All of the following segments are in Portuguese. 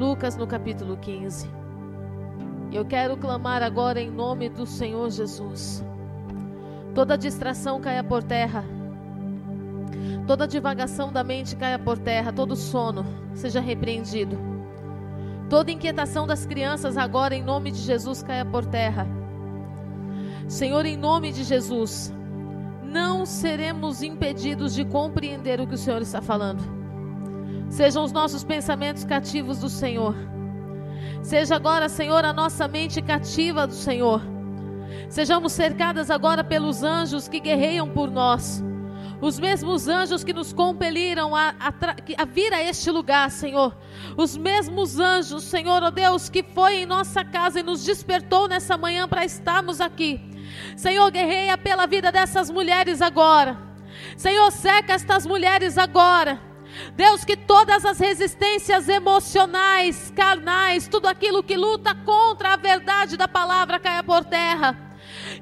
Lucas no capítulo 15. Eu quero clamar agora em nome do Senhor Jesus. Toda distração caia por terra. Toda divagação da mente caia por terra, todo sono seja repreendido. Toda inquietação das crianças agora em nome de Jesus caia por terra. Senhor, em nome de Jesus, não seremos impedidos de compreender o que o Senhor está falando. Sejam os nossos pensamentos cativos do Senhor. Seja agora, Senhor, a nossa mente cativa do Senhor. Sejamos cercadas agora pelos anjos que guerreiam por nós. Os mesmos anjos que nos compeliram a, a, a, vir a este lugar, Senhor. Os mesmos anjos, Senhor, oh Deus, que foi em nossa casa e nos despertou nessa manhã para estarmos aqui. Senhor, guerreia pela vida dessas mulheres agora. Senhor, seca estas mulheres agora. Deus, que todas as resistências emocionais, carnais, tudo aquilo que luta contra a verdade da palavra caia por terra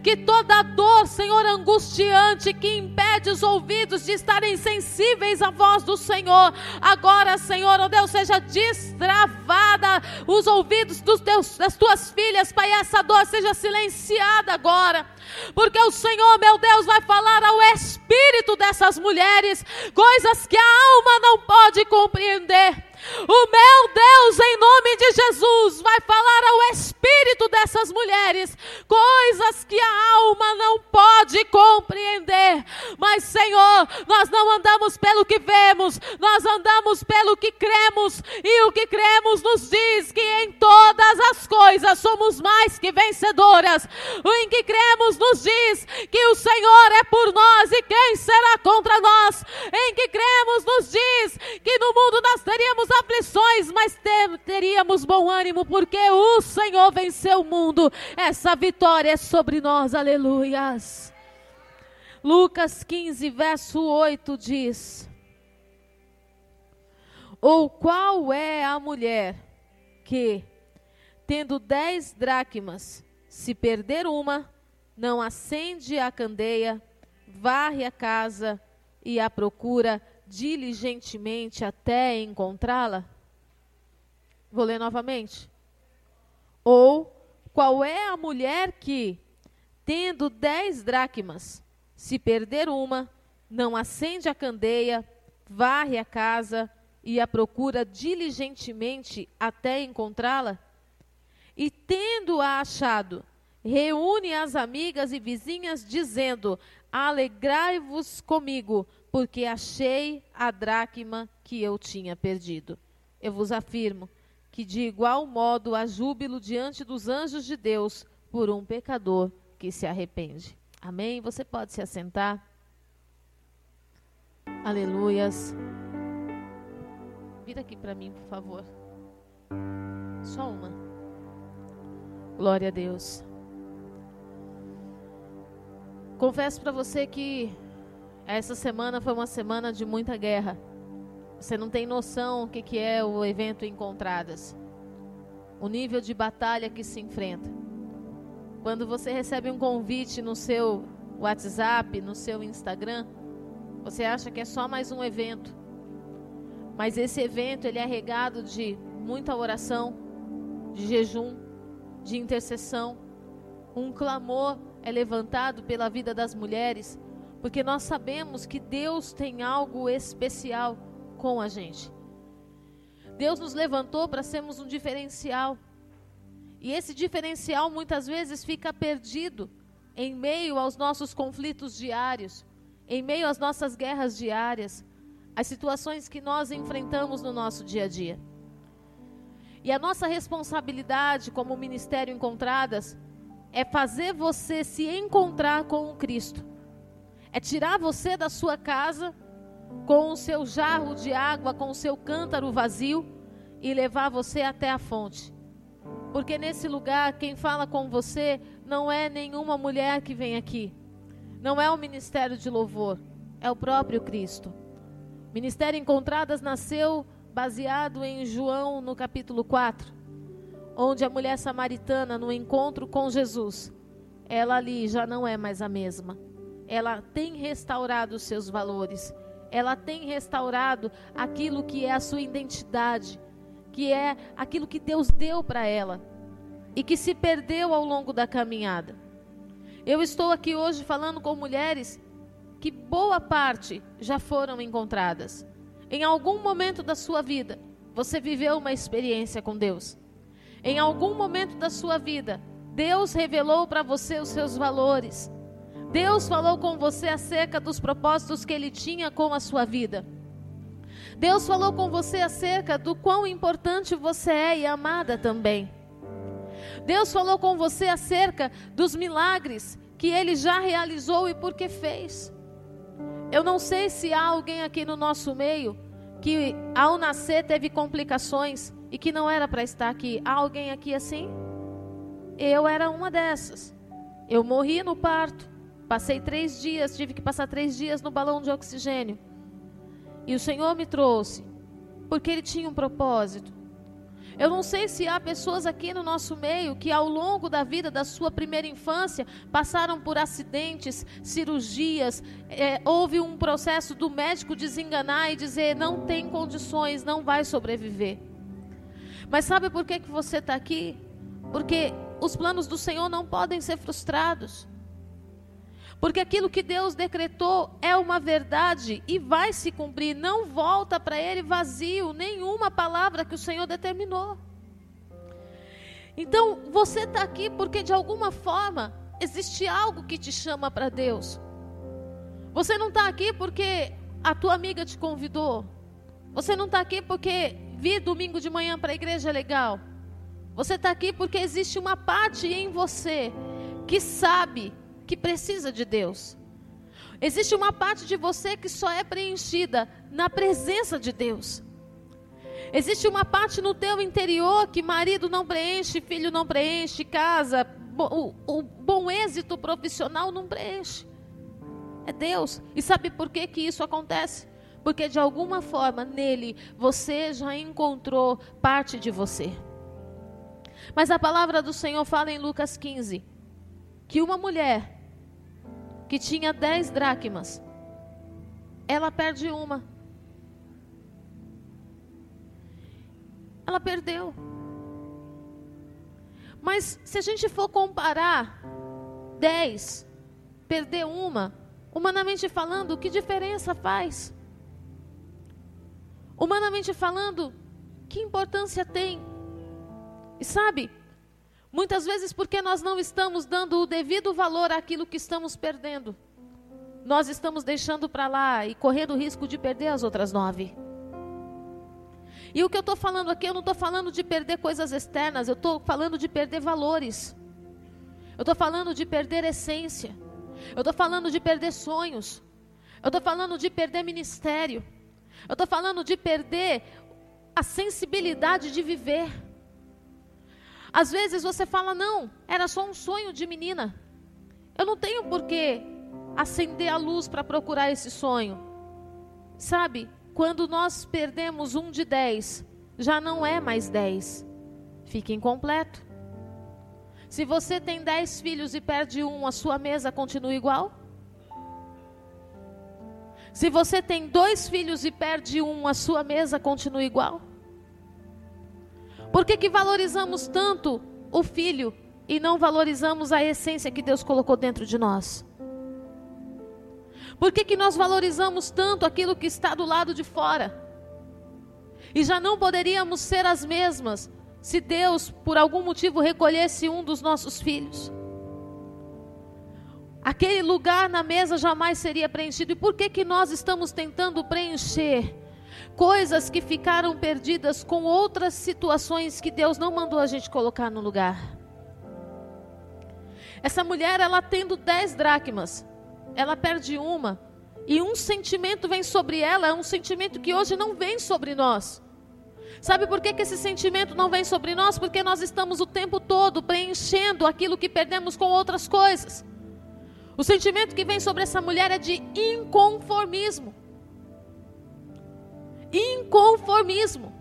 que toda dor, Senhor, angustiante, que impede os ouvidos de estarem sensíveis à voz do Senhor, agora, Senhor, oh Deus, seja destravada os ouvidos dos teus, das tuas filhas, Pai, essa dor seja silenciada agora, porque o Senhor, meu Deus, vai falar ao espírito dessas mulheres coisas que a alma não pode compreender. O meu Deus, em nome de Jesus, vai falar ao espírito dessas mulheres coisas que a alma não pode compreender. Mas, Senhor, nós não andamos pelo que vemos, nós andamos pelo que cremos, e o que cremos nos diz que em todas as coisas somos mais que vencedoras. O em que cremos nos diz que o Senhor é por nós e quem será contra nós. Em que cremos nos diz que no mundo nós teríamos aflições, mas teríamos bom ânimo, porque o Senhor venceu o mundo. Essa vitória é sobre nós, aleluias. Lucas 15, verso 8 diz: Ou qual é a mulher que, tendo dez dracmas, se perder uma, não acende a candeia, varre a casa e a procura diligentemente até encontrá-la? Vou ler novamente. Ou qual é a mulher que, tendo dez dracmas, se perder uma, não acende a candeia, varre a casa e a procura diligentemente até encontrá-la? E tendo-a achado, reúne as amigas e vizinhas, dizendo: Alegrai-vos comigo, porque achei a dracma que eu tinha perdido. Eu vos afirmo que de igual modo há júbilo diante dos anjos de Deus por um pecador que se arrepende. Amém? Você pode se assentar. Aleluias. Vira aqui para mim, por favor. Só uma. Glória a Deus. Confesso para você que essa semana foi uma semana de muita guerra. Você não tem noção o que, que é o evento Encontradas. O nível de batalha que se enfrenta. Quando você recebe um convite no seu WhatsApp, no seu Instagram, você acha que é só mais um evento. Mas esse evento ele é regado de muita oração, de jejum, de intercessão. Um clamor é levantado pela vida das mulheres porque nós sabemos que Deus tem algo especial com a gente. Deus nos levantou para sermos um diferencial. E esse diferencial muitas vezes fica perdido em meio aos nossos conflitos diários, em meio às nossas guerras diárias, as situações que nós enfrentamos no nosso dia a dia. E a nossa responsabilidade como Ministério Encontradas é fazer você se encontrar com o Cristo é tirar você da sua casa com o seu jarro de água, com o seu cântaro vazio e levar você até a fonte. Porque nesse lugar, quem fala com você não é nenhuma mulher que vem aqui. Não é o ministério de louvor, é o próprio Cristo. Ministério Encontradas nasceu baseado em João no capítulo 4, onde a mulher samaritana, no encontro com Jesus, ela ali já não é mais a mesma ela tem restaurado os seus valores, ela tem restaurado aquilo que é a sua identidade que é aquilo que Deus deu para ela e que se perdeu ao longo da caminhada. Eu estou aqui hoje falando com mulheres que boa parte já foram encontradas. Em algum momento da sua vida, você viveu uma experiência com Deus. Em algum momento da sua vida, Deus revelou para você os seus valores. Deus falou com você acerca dos propósitos que Ele tinha com a sua vida. Deus falou com você acerca do quão importante você é e amada também. Deus falou com você acerca dos milagres que Ele já realizou e por que fez. Eu não sei se há alguém aqui no nosso meio que ao nascer teve complicações e que não era para estar aqui. Há alguém aqui assim? Eu era uma dessas. Eu morri no parto. Passei três dias, tive que passar três dias no balão de oxigênio. E o Senhor me trouxe, porque Ele tinha um propósito. Eu não sei se há pessoas aqui no nosso meio que, ao longo da vida da sua primeira infância, passaram por acidentes, cirurgias, é, houve um processo do médico desenganar e dizer: não tem condições, não vai sobreviver. Mas sabe por que, que você está aqui? Porque os planos do Senhor não podem ser frustrados. Porque aquilo que Deus decretou é uma verdade e vai se cumprir. Não volta para Ele vazio nenhuma palavra que o Senhor determinou. Então, você está aqui porque de alguma forma existe algo que te chama para Deus. Você não está aqui porque a tua amiga te convidou. Você não está aqui porque vir domingo de manhã para a igreja é legal. Você está aqui porque existe uma parte em você que sabe que precisa de Deus. Existe uma parte de você que só é preenchida na presença de Deus. Existe uma parte no teu interior que marido não preenche, filho não preenche, casa, o, o bom êxito profissional não preenche. É Deus. E sabe por que, que isso acontece? Porque de alguma forma nele você já encontrou parte de você. Mas a palavra do Senhor fala em Lucas 15 que uma mulher que tinha dez dracmas, ela perde uma. Ela perdeu. Mas se a gente for comparar dez, perder uma, humanamente falando, que diferença faz? Humanamente falando, que importância tem? E sabe, Muitas vezes porque nós não estamos dando o devido valor àquilo que estamos perdendo. Nós estamos deixando para lá e correndo o risco de perder as outras nove. E o que eu estou falando aqui, eu não estou falando de perder coisas externas, eu estou falando de perder valores. Eu estou falando de perder essência. Eu estou falando de perder sonhos. Eu estou falando de perder ministério. Eu estou falando de perder a sensibilidade de viver. Às vezes você fala, não, era só um sonho de menina. Eu não tenho por que acender a luz para procurar esse sonho. Sabe, quando nós perdemos um de dez, já não é mais dez. Fica incompleto. Se você tem dez filhos e perde um, a sua mesa continua igual? Se você tem dois filhos e perde um, a sua mesa continua igual? Por que, que valorizamos tanto o filho e não valorizamos a essência que Deus colocou dentro de nós? Por que, que nós valorizamos tanto aquilo que está do lado de fora? E já não poderíamos ser as mesmas se Deus, por algum motivo, recolhesse um dos nossos filhos. Aquele lugar na mesa jamais seria preenchido. E por que, que nós estamos tentando preencher coisas que ficaram perdidas com outras situações que Deus não mandou a gente colocar no lugar. Essa mulher, ela tendo dez dracmas, ela perde uma, e um sentimento vem sobre ela, é um sentimento que hoje não vem sobre nós. Sabe por que, que esse sentimento não vem sobre nós? Porque nós estamos o tempo todo preenchendo aquilo que perdemos com outras coisas. O sentimento que vem sobre essa mulher é de inconformismo inconformismo.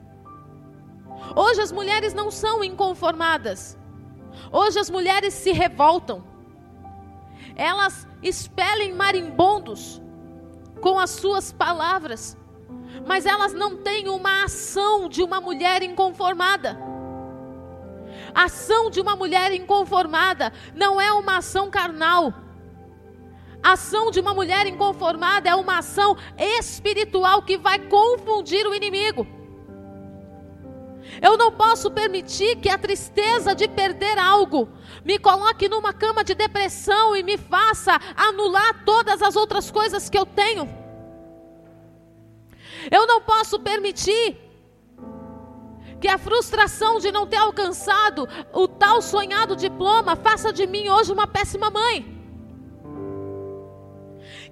Hoje as mulheres não são inconformadas. Hoje as mulheres se revoltam. Elas expelem marimbondos com as suas palavras. mas elas não têm uma ação de uma mulher inconformada. A ação de uma mulher inconformada não é uma ação carnal. A ação de uma mulher inconformada é uma ação espiritual que vai confundir o inimigo. Eu não posso permitir que a tristeza de perder algo me coloque numa cama de depressão e me faça anular todas as outras coisas que eu tenho. Eu não posso permitir que a frustração de não ter alcançado o tal sonhado diploma faça de mim hoje uma péssima mãe.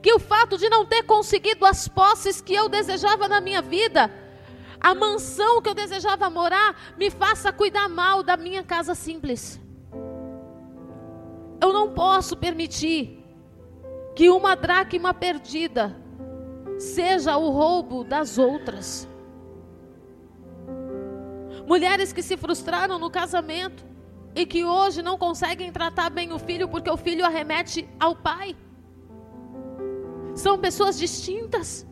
Que o fato de não ter conseguido as posses que eu desejava na minha vida, a mansão que eu desejava morar, me faça cuidar mal da minha casa simples. Eu não posso permitir que uma dracma perdida seja o roubo das outras. Mulheres que se frustraram no casamento e que hoje não conseguem tratar bem o filho porque o filho arremete ao pai. São pessoas distintas.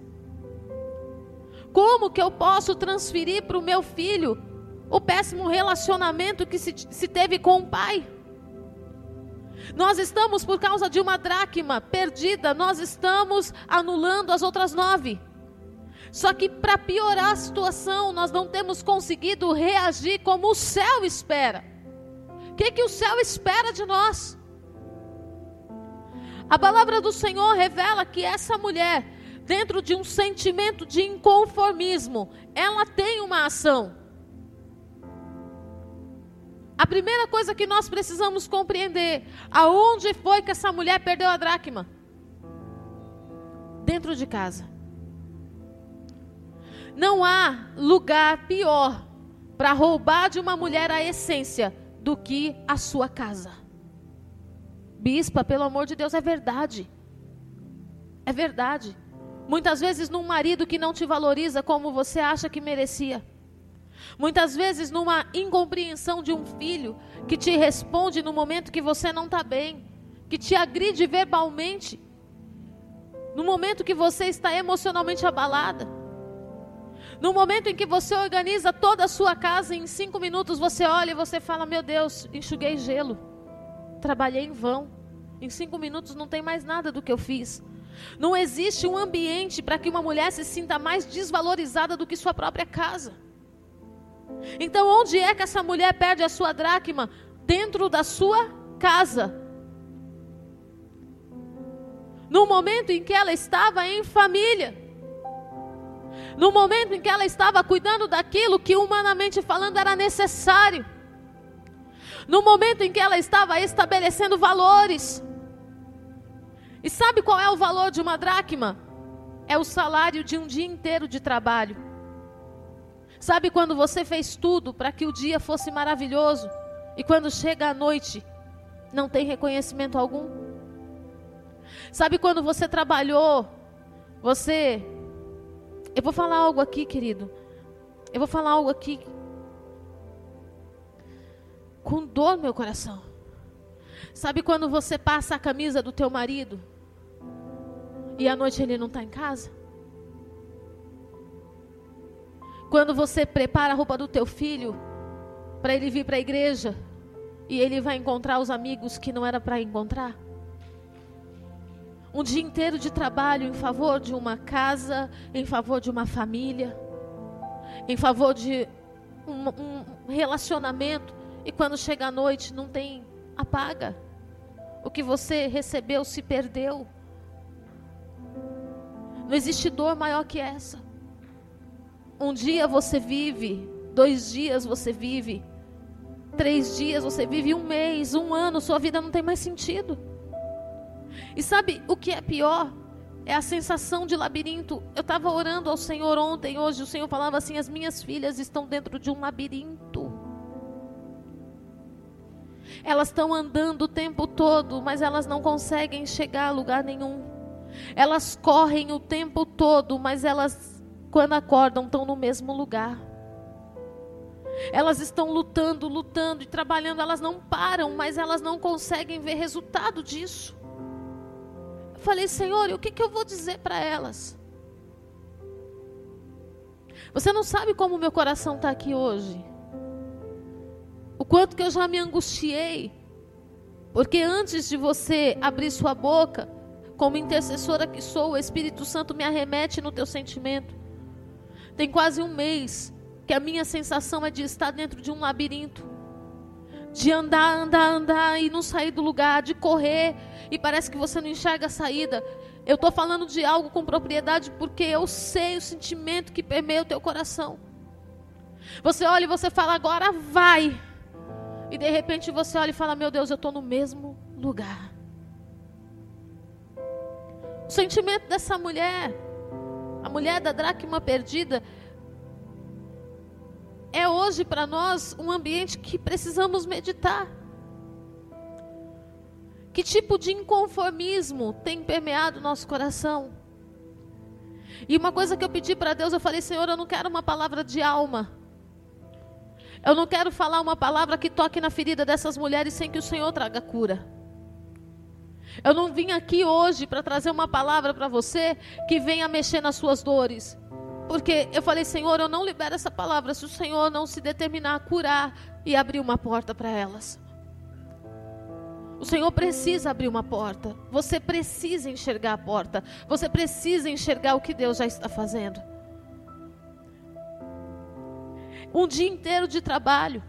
Como que eu posso transferir para o meu filho o péssimo relacionamento que se, se teve com o pai? Nós estamos, por causa de uma dracma perdida, nós estamos anulando as outras nove. Só que para piorar a situação, nós não temos conseguido reagir como o céu espera. O que, que o céu espera de nós? A palavra do Senhor revela que essa mulher, dentro de um sentimento de inconformismo, ela tem uma ação. A primeira coisa que nós precisamos compreender, aonde foi que essa mulher perdeu a dracma? Dentro de casa. Não há lugar pior para roubar de uma mulher a essência do que a sua casa. Bispa, pelo amor de Deus, é verdade. É verdade. Muitas vezes num marido que não te valoriza como você acha que merecia. Muitas vezes numa incompreensão de um filho que te responde no momento que você não está bem, que te agride verbalmente, no momento que você está emocionalmente abalada. No momento em que você organiza toda a sua casa, em cinco minutos você olha e você fala: Meu Deus, enxuguei gelo, trabalhei em vão. Em cinco minutos não tem mais nada do que eu fiz. Não existe um ambiente para que uma mulher se sinta mais desvalorizada do que sua própria casa. Então, onde é que essa mulher perde a sua dracma? Dentro da sua casa. No momento em que ela estava em família. No momento em que ela estava cuidando daquilo que humanamente falando era necessário. No momento em que ela estava estabelecendo valores. E sabe qual é o valor de uma dracma? É o salário de um dia inteiro de trabalho. Sabe quando você fez tudo para que o dia fosse maravilhoso e quando chega a noite não tem reconhecimento algum? Sabe quando você trabalhou, você eu vou falar algo aqui, querido. Eu vou falar algo aqui com dor no meu coração. Sabe quando você passa a camisa do teu marido e à noite ele não está em casa? Quando você prepara a roupa do teu filho para ele vir para a igreja e ele vai encontrar os amigos que não era para encontrar? um dia inteiro de trabalho em favor de uma casa, em favor de uma família, em favor de um, um relacionamento, e quando chega a noite não tem apaga. O que você recebeu se perdeu. Não existe dor maior que essa. Um dia você vive, dois dias você vive, três dias você vive, um mês, um ano, sua vida não tem mais sentido. E sabe o que é pior? É a sensação de labirinto. Eu estava orando ao Senhor ontem, hoje o Senhor falava assim: as minhas filhas estão dentro de um labirinto. Elas estão andando o tempo todo, mas elas não conseguem chegar a lugar nenhum. Elas correm o tempo todo, mas elas, quando acordam, estão no mesmo lugar. Elas estão lutando, lutando e trabalhando, elas não param, mas elas não conseguem ver resultado disso. Falei, Senhor, e o que, que eu vou dizer para elas? Você não sabe como o meu coração está aqui hoje. O quanto que eu já me angustiei. Porque antes de você abrir sua boca, como intercessora que sou, o Espírito Santo me arremete no teu sentimento. Tem quase um mês que a minha sensação é de estar dentro de um labirinto. De andar, andar, andar e não sair do lugar, de correr e parece que você não enxerga a saída. Eu estou falando de algo com propriedade porque eu sei o sentimento que permeia o teu coração. Você olha e você fala, agora vai. E de repente você olha e fala, meu Deus, eu estou no mesmo lugar. O sentimento dessa mulher, a mulher da dracma perdida, é hoje para nós um ambiente que precisamos meditar. Que tipo de inconformismo tem permeado nosso coração? E uma coisa que eu pedi para Deus, eu falei, Senhor, eu não quero uma palavra de alma. Eu não quero falar uma palavra que toque na ferida dessas mulheres sem que o Senhor traga cura. Eu não vim aqui hoje para trazer uma palavra para você que venha mexer nas suas dores. Porque eu falei, Senhor, eu não libero essa palavra se o Senhor não se determinar a curar e abrir uma porta para elas. O Senhor precisa abrir uma porta. Você precisa enxergar a porta. Você precisa enxergar o que Deus já está fazendo. Um dia inteiro de trabalho.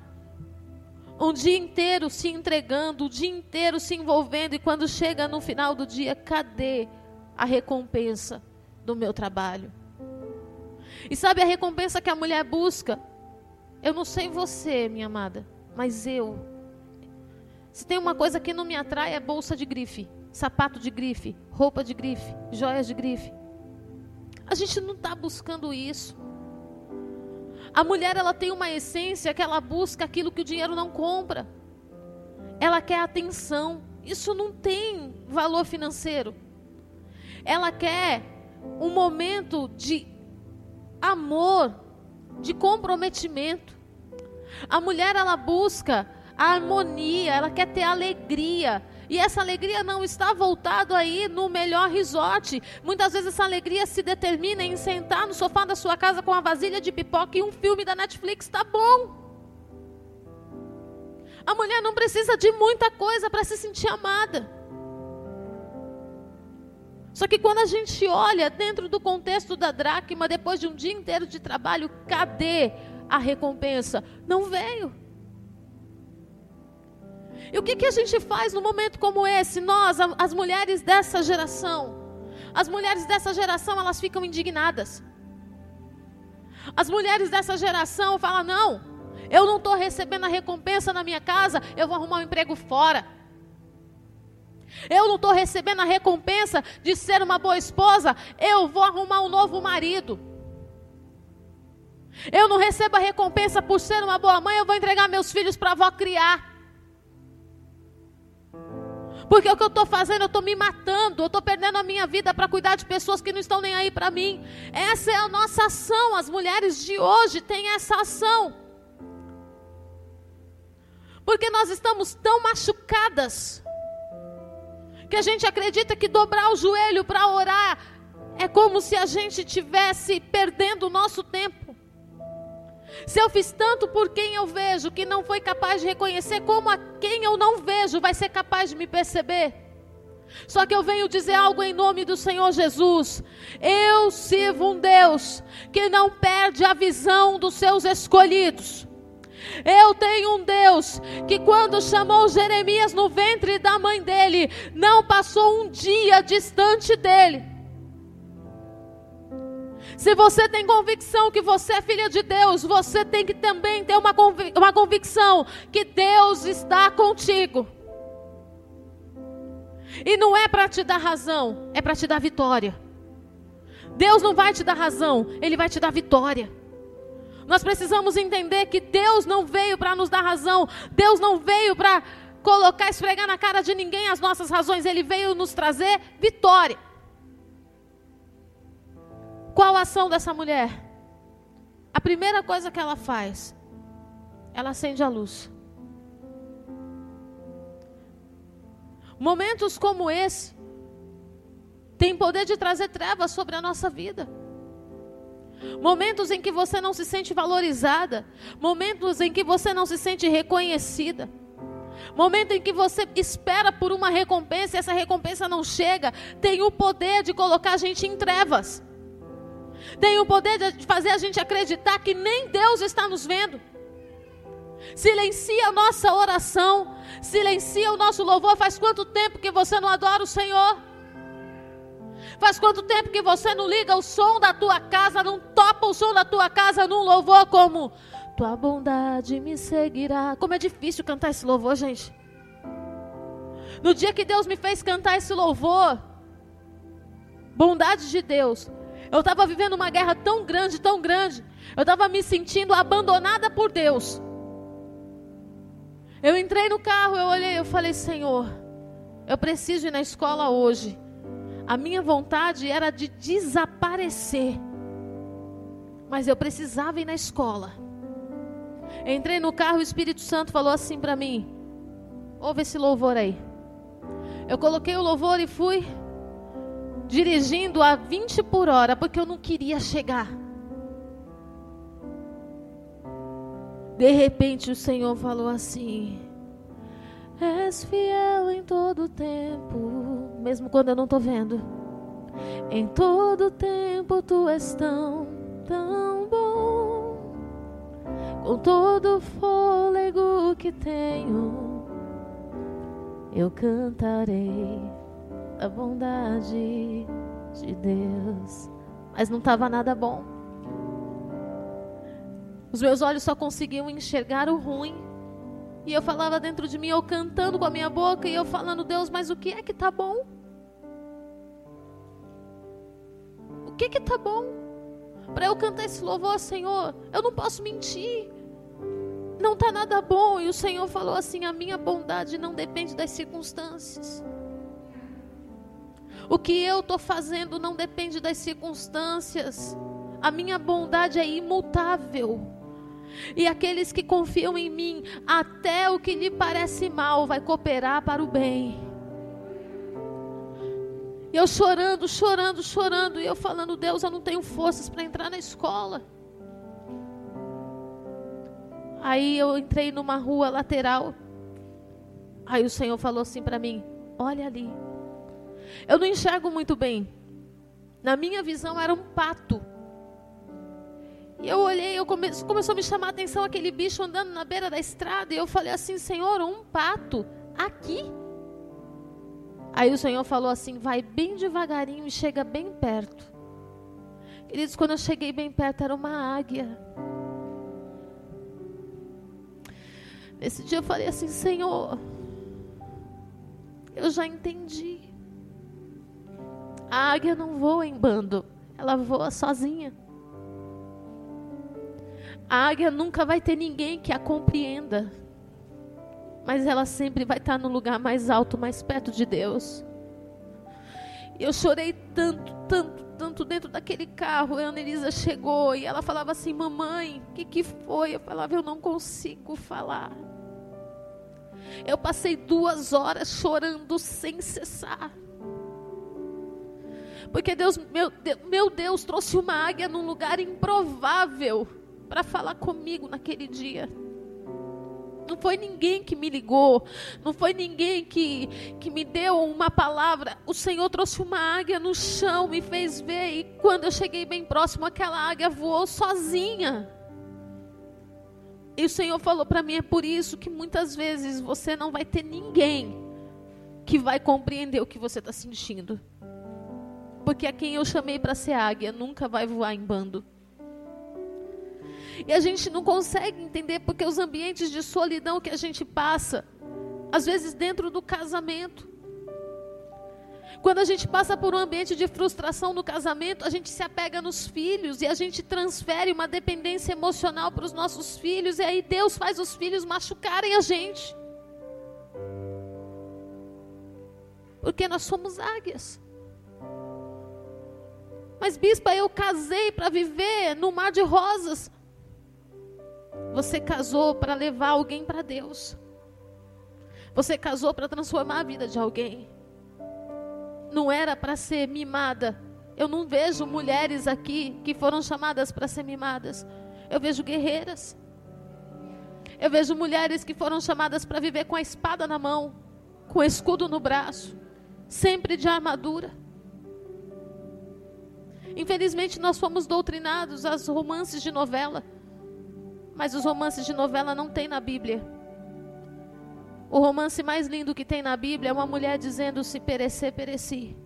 Um dia inteiro se entregando, o um dia inteiro se envolvendo. E quando chega no final do dia, cadê a recompensa do meu trabalho? E sabe a recompensa que a mulher busca? Eu não sei você, minha amada, mas eu se tem uma coisa que não me atrai é bolsa de grife, sapato de grife, roupa de grife, joias de grife. A gente não está buscando isso. A mulher ela tem uma essência que ela busca aquilo que o dinheiro não compra. Ela quer atenção. Isso não tem valor financeiro. Ela quer um momento de amor, de comprometimento. A mulher ela busca a harmonia, ela quer ter alegria. E essa alegria não está voltada aí no melhor resort. Muitas vezes essa alegria se determina em sentar no sofá da sua casa com uma vasilha de pipoca e um filme da Netflix, tá bom. A mulher não precisa de muita coisa para se sentir amada. Só que quando a gente olha dentro do contexto da dracma, depois de um dia inteiro de trabalho, cadê a recompensa? Não veio. E o que, que a gente faz no momento como esse? Nós, as mulheres dessa geração. As mulheres dessa geração, elas ficam indignadas. As mulheres dessa geração falam: não, eu não estou recebendo a recompensa na minha casa, eu vou arrumar um emprego fora. Eu não estou recebendo a recompensa de ser uma boa esposa, eu vou arrumar um novo marido. Eu não recebo a recompensa por ser uma boa mãe, eu vou entregar meus filhos para a avó criar. Porque o que eu estou fazendo, eu estou me matando, eu estou perdendo a minha vida para cuidar de pessoas que não estão nem aí para mim. Essa é a nossa ação. As mulheres de hoje têm essa ação. Porque nós estamos tão machucadas que a gente acredita que dobrar o joelho para orar é como se a gente estivesse perdendo o nosso tempo. Se eu fiz tanto por quem eu vejo que não foi capaz de reconhecer, como a quem eu não vejo vai ser capaz de me perceber? Só que eu venho dizer algo em nome do Senhor Jesus. Eu sirvo um Deus que não perde a visão dos seus escolhidos. Eu tenho um Deus que, quando chamou Jeremias no ventre da mãe dele, não passou um dia distante dele. Se você tem convicção que você é filha de Deus, você tem que também ter uma, convic uma convicção que Deus está contigo. E não é para te dar razão, é para te dar vitória. Deus não vai te dar razão, Ele vai te dar vitória. Nós precisamos entender que Deus não veio para nos dar razão, Deus não veio para colocar, esfregar na cara de ninguém as nossas razões, Ele veio nos trazer vitória. Qual a ação dessa mulher? A primeira coisa que ela faz, ela acende a luz. Momentos como esse têm poder de trazer trevas sobre a nossa vida. Momentos em que você não se sente valorizada, momentos em que você não se sente reconhecida. Momento em que você espera por uma recompensa e essa recompensa não chega, tem o poder de colocar a gente em trevas. Tem o poder de fazer a gente acreditar que nem Deus está nos vendo. Silencia a nossa oração, silencia o nosso louvor. Faz quanto tempo que você não adora o Senhor? Faz quanto tempo que você não liga o som da tua casa, não topa o som da tua casa num louvor como Tua bondade me seguirá. Como é difícil cantar esse louvor, gente. No dia que Deus me fez cantar esse louvor, bondade de Deus, eu estava vivendo uma guerra tão grande, tão grande. Eu estava me sentindo abandonada por Deus. Eu entrei no carro, eu olhei, eu falei, Senhor, eu preciso ir na escola hoje. A minha vontade era de desaparecer. Mas eu precisava ir na escola. Entrei no carro, o Espírito Santo falou assim para mim: Ouve esse louvor aí. Eu coloquei o louvor e fui dirigindo a 20 por hora, porque eu não queria chegar. De repente o Senhor falou assim: És fiel em todo tempo, mesmo quando eu não estou vendo. Em todo tempo tu és tão, tão bom. Com todo o fôlego que tenho, eu cantarei a bondade de Deus. Mas não estava nada bom. Os meus olhos só conseguiam enxergar o ruim. E eu falava dentro de mim, eu cantando com a minha boca e eu falando, Deus, mas o que é que está bom? O que que está bom? Para eu cantar esse louvor, Senhor, eu não posso mentir. Não está nada bom. E o Senhor falou assim: a minha bondade não depende das circunstâncias. O que eu estou fazendo não depende das circunstâncias. A minha bondade é imutável. E aqueles que confiam em mim, até o que lhe parece mal vai cooperar para o bem. Eu chorando, chorando, chorando, e eu falando, Deus, eu não tenho forças para entrar na escola. Aí eu entrei numa rua lateral. Aí o Senhor falou assim para mim: Olha ali. Eu não enxergo muito bem. Na minha visão era um pato. E eu olhei, eu come, começou a me chamar a atenção aquele bicho andando na beira da estrada. E eu falei assim: Senhor, um pato aqui? Aí o Senhor falou assim: vai bem devagarinho e chega bem perto. Queridos, quando eu cheguei bem perto, era uma águia. Nesse dia eu falei assim: Senhor, eu já entendi. A águia não voa em bando, ela voa sozinha. A águia nunca vai ter ninguém que a compreenda, mas ela sempre vai estar no lugar mais alto, mais perto de Deus. Eu chorei tanto, tanto, tanto dentro daquele carro. A Ana Elisa chegou e ela falava assim: Mamãe, o que, que foi? Eu falava: Eu não consigo falar. Eu passei duas horas chorando sem cessar. Porque Deus, meu, meu Deus, trouxe uma águia num lugar improvável para falar comigo naquele dia. Não foi ninguém que me ligou, não foi ninguém que, que me deu uma palavra. O Senhor trouxe uma águia no chão, me fez ver, e quando eu cheguei bem próximo, aquela águia voou sozinha. E o Senhor falou para mim: é por isso que muitas vezes você não vai ter ninguém que vai compreender o que você está sentindo. Porque a quem eu chamei para ser águia nunca vai voar em bando. E a gente não consegue entender porque os ambientes de solidão que a gente passa, às vezes dentro do casamento. Quando a gente passa por um ambiente de frustração no casamento, a gente se apega nos filhos e a gente transfere uma dependência emocional para os nossos filhos, e aí Deus faz os filhos machucarem a gente. Porque nós somos águias. Mas, bispa, eu casei para viver no mar de rosas. Você casou para levar alguém para Deus. Você casou para transformar a vida de alguém. Não era para ser mimada Eu não vejo mulheres aqui que foram chamadas para ser mimadas. Eu vejo guerreiras. Eu vejo mulheres que foram chamadas para viver com a espada na mão, com o escudo no braço, sempre de armadura. Infelizmente, nós fomos doutrinados aos romances de novela, mas os romances de novela não tem na Bíblia. O romance mais lindo que tem na Bíblia é uma mulher dizendo: Se perecer, pereci.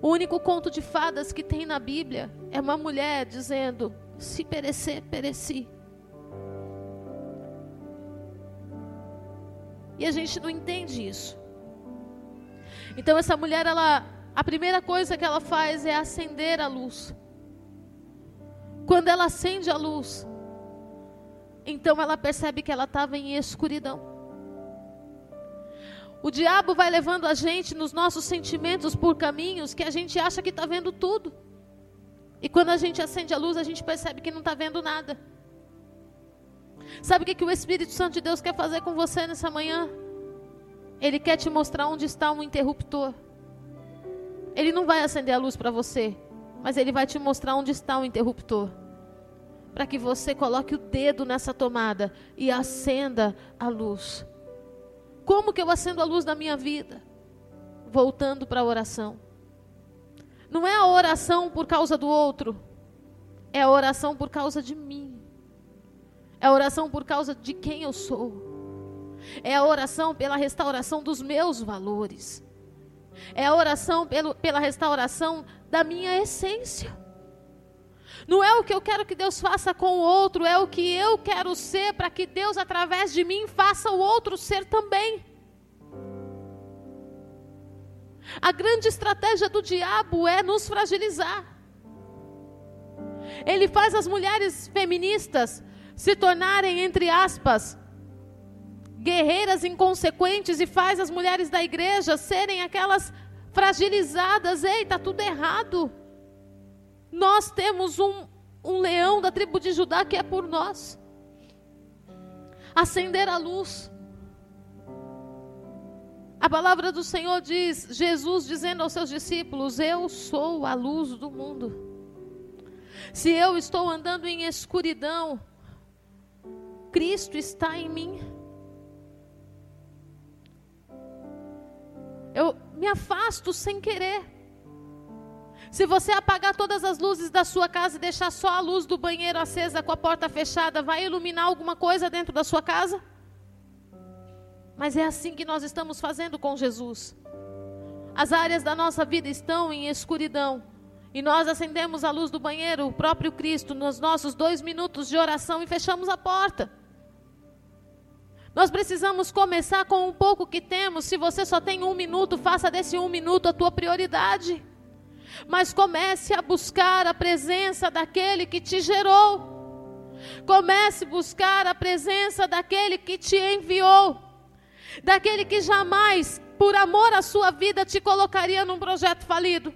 O único conto de fadas que tem na Bíblia é uma mulher dizendo: Se perecer, pereci. E a gente não entende isso. Então essa mulher, ela, a primeira coisa que ela faz é acender a luz. Quando ela acende a luz, então ela percebe que ela estava em escuridão. O diabo vai levando a gente nos nossos sentimentos por caminhos que a gente acha que está vendo tudo. E quando a gente acende a luz, a gente percebe que não está vendo nada. Sabe o que, que o Espírito Santo de Deus quer fazer com você nessa manhã? Ele quer te mostrar onde está um interruptor. Ele não vai acender a luz para você, mas ele vai te mostrar onde está o interruptor. Para que você coloque o dedo nessa tomada e acenda a luz. Como que eu acendo a luz da minha vida? Voltando para a oração. Não é a oração por causa do outro, é a oração por causa de mim. É a oração por causa de quem eu sou. É a oração pela restauração dos meus valores. É a oração pelo, pela restauração da minha essência. Não é o que eu quero que Deus faça com o outro, é o que eu quero ser para que Deus, através de mim, faça o outro ser também. A grande estratégia do diabo é nos fragilizar. Ele faz as mulheres feministas se tornarem, entre aspas, guerreiras inconsequentes e faz as mulheres da igreja serem aquelas fragilizadas. Ei, está tudo errado. Nós temos um, um leão da tribo de Judá que é por nós. Acender a luz. A palavra do Senhor diz, Jesus dizendo aos seus discípulos: Eu sou a luz do mundo. Se eu estou andando em escuridão, Cristo está em mim. Eu me afasto sem querer. Se você apagar todas as luzes da sua casa e deixar só a luz do banheiro acesa com a porta fechada, vai iluminar alguma coisa dentro da sua casa? Mas é assim que nós estamos fazendo com Jesus. As áreas da nossa vida estão em escuridão. E nós acendemos a luz do banheiro, o próprio Cristo, nos nossos dois minutos de oração e fechamos a porta. Nós precisamos começar com um pouco que temos. Se você só tem um minuto, faça desse um minuto a tua prioridade mas comece a buscar a presença daquele que te gerou. Comece a buscar a presença daquele que te enviou, daquele que jamais, por amor à sua vida, te colocaria num projeto falido.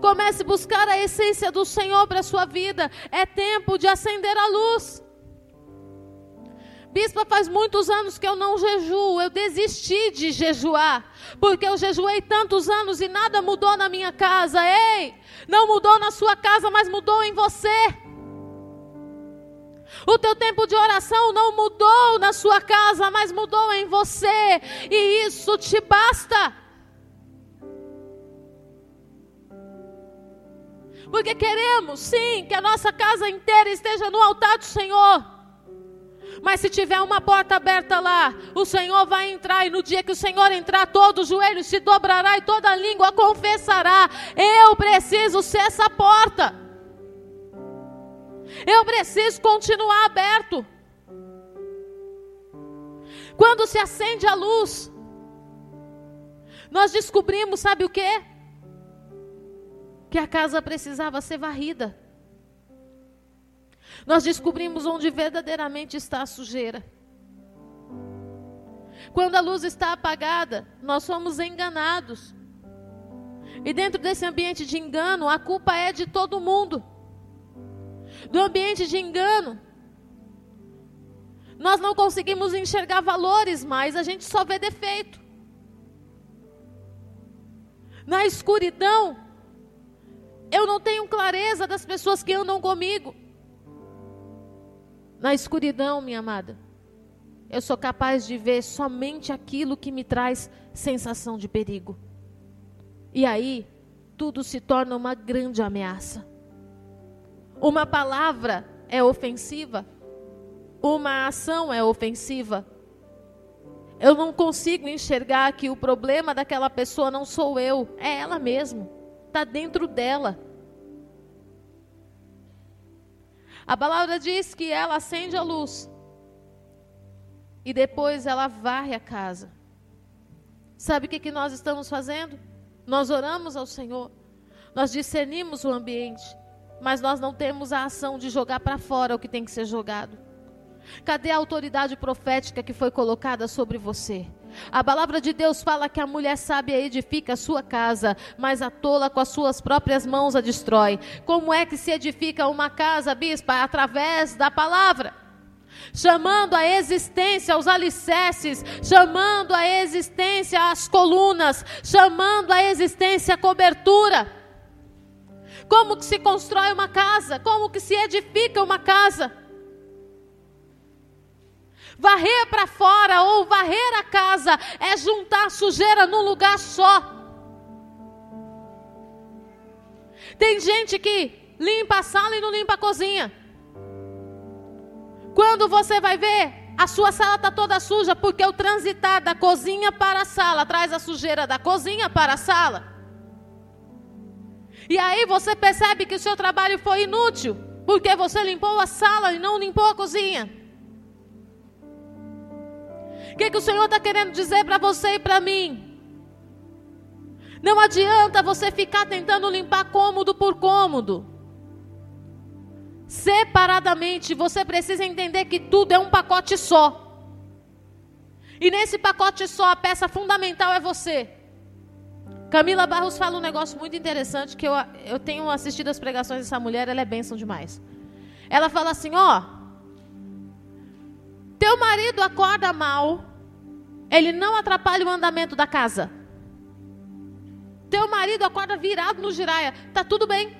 Comece a buscar a essência do Senhor para a sua vida. É tempo de acender a luz. Bispa, faz muitos anos que eu não jejuo, eu desisti de jejuar, porque eu jejuei tantos anos e nada mudou na minha casa. Ei, não mudou na sua casa, mas mudou em você. O teu tempo de oração não mudou na sua casa, mas mudou em você, e isso te basta. Porque queremos, sim, que a nossa casa inteira esteja no altar do Senhor. Mas se tiver uma porta aberta lá, o Senhor vai entrar, e no dia que o Senhor entrar, todo joelho se dobrará e toda língua confessará: Eu preciso ser essa porta. Eu preciso continuar aberto. Quando se acende a luz, nós descobrimos, sabe o que? Que a casa precisava ser varrida nós descobrimos onde verdadeiramente está a sujeira. Quando a luz está apagada, nós somos enganados. E dentro desse ambiente de engano, a culpa é de todo mundo. Do ambiente de engano, nós não conseguimos enxergar valores mais, a gente só vê defeito. Na escuridão, eu não tenho clareza das pessoas que andam comigo. Na escuridão, minha amada, eu sou capaz de ver somente aquilo que me traz sensação de perigo. E aí, tudo se torna uma grande ameaça. Uma palavra é ofensiva, uma ação é ofensiva. Eu não consigo enxergar que o problema daquela pessoa não sou eu, é ela mesma. Está dentro dela. A palavra diz que ela acende a luz e depois ela varre a casa. Sabe o que, que nós estamos fazendo? Nós oramos ao Senhor, nós discernimos o ambiente, mas nós não temos a ação de jogar para fora o que tem que ser jogado. Cadê a autoridade profética que foi colocada sobre você? A palavra de Deus fala que a mulher sábia edifica a sua casa, mas a tola com as suas próprias mãos a destrói. Como é que se edifica uma casa, bispa? Através da palavra. Chamando a existência os alicerces, chamando a existência as colunas, chamando a existência a cobertura. Como que se constrói uma casa? Como que se edifica uma casa? Varrer para fora ou varrer a casa é juntar sujeira num lugar só. Tem gente que limpa a sala e não limpa a cozinha. Quando você vai ver, a sua sala está toda suja porque o transitar da cozinha para a sala traz a sujeira da cozinha para a sala. E aí você percebe que o seu trabalho foi inútil porque você limpou a sala e não limpou a cozinha. O que, que o Senhor está querendo dizer para você e para mim? Não adianta você ficar tentando limpar cômodo por cômodo. Separadamente, você precisa entender que tudo é um pacote só. E nesse pacote só, a peça fundamental é você. Camila Barros fala um negócio muito interessante que eu, eu tenho assistido as pregações dessa mulher, ela é bênção demais. Ela fala assim: ó, teu marido acorda mal, ele não atrapalha o andamento da casa. Teu marido acorda virado no giraia, tá tudo bem.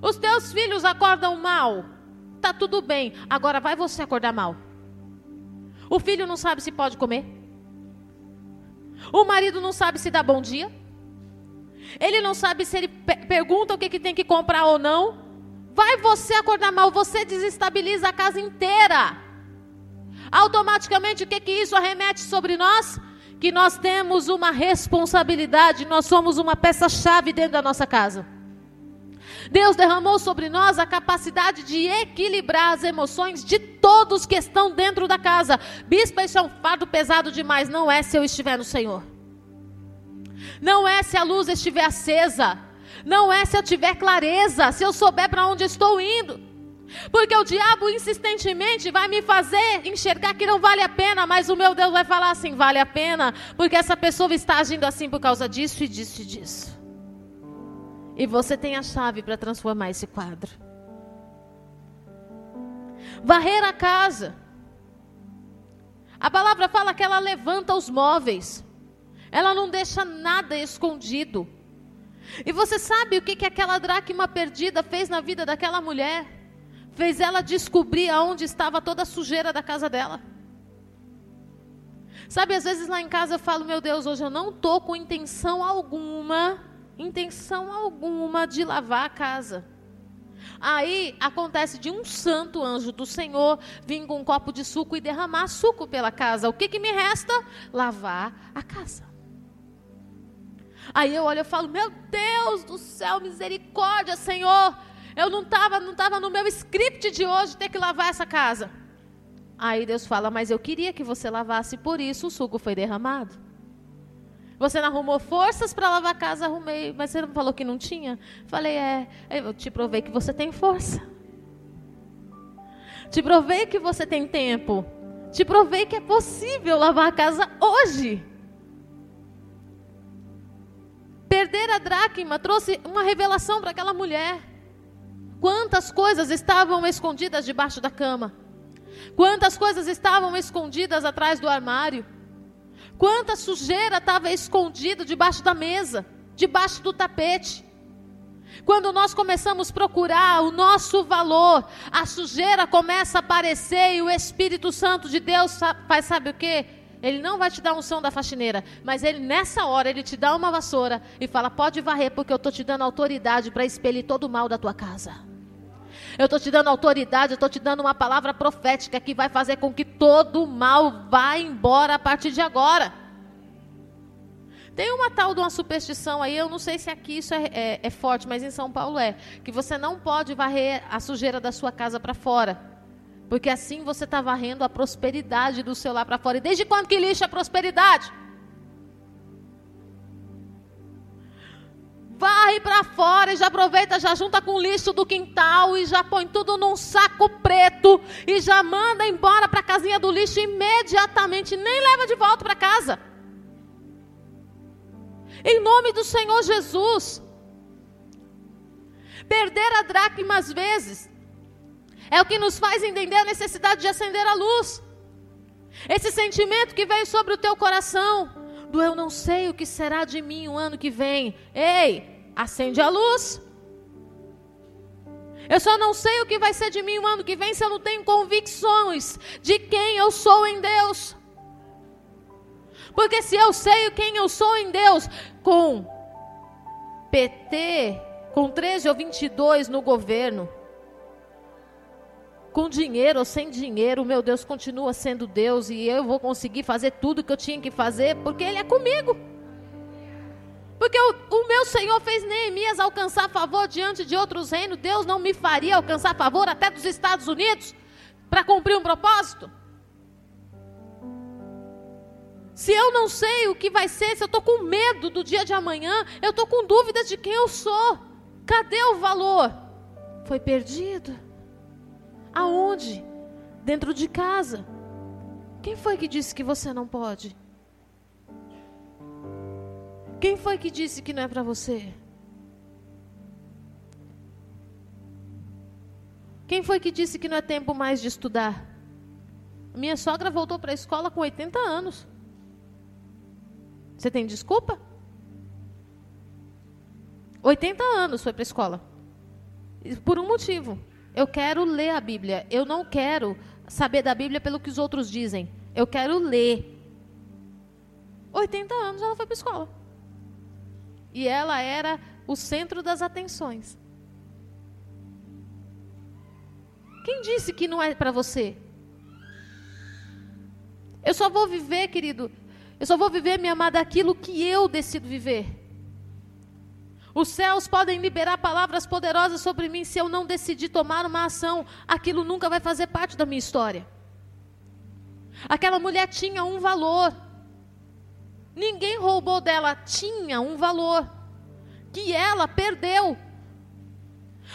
Os teus filhos acordam mal, tá tudo bem. Agora vai você acordar mal. O filho não sabe se pode comer. O marido não sabe se dá bom dia. Ele não sabe se ele pergunta o que, que tem que comprar ou não. Vai você acordar mal, você desestabiliza a casa inteira. Automaticamente, o que, que isso arremete sobre nós? Que nós temos uma responsabilidade, nós somos uma peça-chave dentro da nossa casa. Deus derramou sobre nós a capacidade de equilibrar as emoções de todos que estão dentro da casa. Bispa, isso é um fardo pesado demais. Não é se eu estiver no Senhor. Não é se a luz estiver acesa. Não é se eu tiver clareza, se eu souber para onde estou indo. Porque o diabo insistentemente vai me fazer enxergar que não vale a pena, mas o meu Deus vai falar assim: vale a pena, porque essa pessoa está agindo assim por causa disso e disso e disso. E você tem a chave para transformar esse quadro. Varrer a casa. A palavra fala que ela levanta os móveis. Ela não deixa nada escondido. E você sabe o que, que aquela dracma perdida fez na vida daquela mulher? Fez ela descobrir aonde estava toda a sujeira da casa dela. Sabe, às vezes lá em casa eu falo, meu Deus, hoje eu não estou com intenção alguma, intenção alguma de lavar a casa. Aí acontece de um santo anjo do Senhor vir com um copo de suco e derramar suco pela casa. O que, que me resta? Lavar a casa. Aí eu olho e falo, meu Deus do céu, misericórdia, Senhor. Eu não estava não tava no meu script de hoje ter que lavar essa casa. Aí Deus fala, mas eu queria que você lavasse, por isso o suco foi derramado. Você não arrumou forças para lavar a casa, arrumei, mas você não falou que não tinha? Falei, é, eu te provei que você tem força. Te provei que você tem tempo. Te provei que é possível lavar a casa hoje. Perder a dracma trouxe uma revelação para aquela mulher. Quantas coisas estavam escondidas debaixo da cama? Quantas coisas estavam escondidas atrás do armário? Quanta sujeira estava escondida debaixo da mesa, debaixo do tapete. Quando nós começamos a procurar o nosso valor, a sujeira começa a aparecer e o Espírito Santo de Deus faz sabe o que? Ele não vai te dar um som da faxineira, mas ele nessa hora ele te dá uma vassoura e fala: "Pode varrer porque eu tô te dando autoridade para expelir todo o mal da tua casa". Eu estou te dando autoridade, eu estou te dando uma palavra profética que vai fazer com que todo mal vá embora a partir de agora. Tem uma tal de uma superstição aí, eu não sei se aqui isso é, é, é forte, mas em São Paulo é, que você não pode varrer a sujeira da sua casa para fora. Porque assim você está varrendo a prosperidade do seu lá para fora. E desde quando que lixa a prosperidade? Varre para fora e já aproveita, já junta com o lixo do quintal e já põe tudo num saco preto e já manda embora para a casinha do lixo imediatamente, nem leva de volta para casa. Em nome do Senhor Jesus. Perder a dracma às vezes é o que nos faz entender a necessidade de acender a luz. Esse sentimento que veio sobre o teu coração, do eu não sei o que será de mim o ano que vem. Ei, acende a luz. Eu só não sei o que vai ser de mim o ano que vem se eu não tenho convicções de quem eu sou em Deus. Porque se eu sei quem eu sou em Deus, com PT, com 13 ou 22 no governo, com dinheiro ou sem dinheiro, meu Deus continua sendo Deus e eu vou conseguir fazer tudo que eu tinha que fazer, porque Ele é comigo. Porque o, o, meu Senhor fez Neemias alcançar favor diante de outros reinos. Deus não me faria alcançar favor até dos Estados Unidos para cumprir um propósito? Se eu não sei o que vai ser, se eu estou com medo do dia de amanhã, eu estou com dúvidas de quem eu sou. Cadê o valor? Foi perdido. Aonde? Dentro de casa. Quem foi que disse que você não pode? Quem foi que disse que não é para você? Quem foi que disse que não é tempo mais de estudar? Minha sogra voltou para a escola com 80 anos. Você tem desculpa? 80 anos foi para a escola. Por um motivo. Eu quero ler a Bíblia. Eu não quero saber da Bíblia pelo que os outros dizem. Eu quero ler. 80 anos ela foi para a escola. E ela era o centro das atenções. Quem disse que não é para você? Eu só vou viver, querido, eu só vou viver, minha amada, aquilo que eu decido viver. Os céus podem liberar palavras poderosas sobre mim se eu não decidir tomar uma ação, aquilo nunca vai fazer parte da minha história. Aquela mulher tinha um valor. Ninguém roubou dela, tinha um valor que ela perdeu.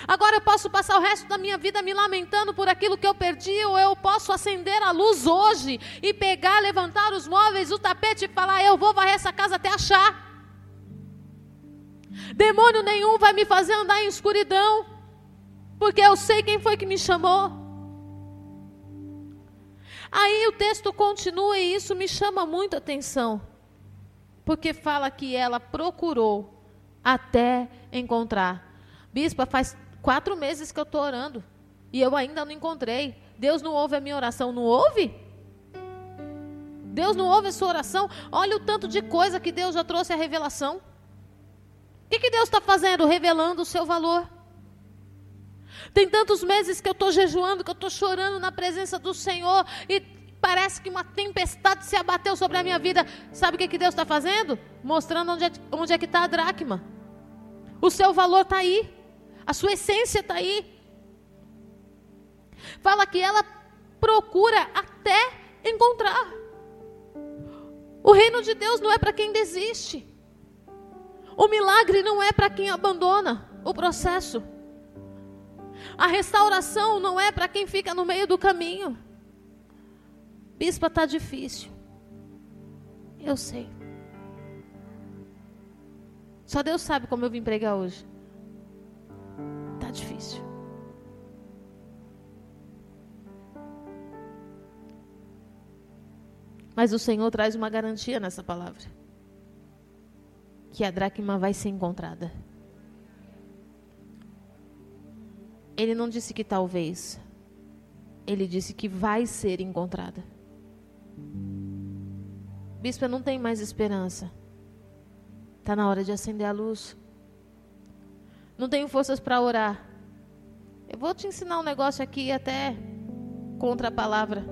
Agora eu posso passar o resto da minha vida me lamentando por aquilo que eu perdi, ou eu posso acender a luz hoje e pegar, levantar os móveis, o tapete e falar: Eu vou varrer essa casa até achar. Demônio nenhum vai me fazer andar em escuridão, porque eu sei quem foi que me chamou. Aí o texto continua e isso me chama muito atenção porque fala que ela procurou até encontrar. Bispa, faz quatro meses que eu estou orando e eu ainda não encontrei. Deus não ouve a minha oração, não ouve? Deus não ouve a sua oração? Olha o tanto de coisa que Deus já trouxe a revelação. O que, que Deus está fazendo? Revelando o seu valor. Tem tantos meses que eu estou jejuando, que eu estou chorando na presença do Senhor e parece que uma tempestade se abateu sobre a minha vida. Sabe o que, que Deus está fazendo? Mostrando onde é, onde é que está a dracma. O seu valor está aí. A sua essência está aí. Fala que ela procura até encontrar. O reino de Deus não é para quem desiste. O milagre não é para quem abandona o processo. A restauração não é para quem fica no meio do caminho. Bispa, está difícil. Eu sei. Só Deus sabe como eu vim pregar hoje. Está difícil. Mas o Senhor traz uma garantia nessa palavra: que a dracma vai ser encontrada. Ele não disse que talvez, ele disse que vai ser encontrada. Bispo, não tem mais esperança. Está na hora de acender a luz. Não tenho forças para orar. Eu vou te ensinar um negócio aqui até contra a palavra.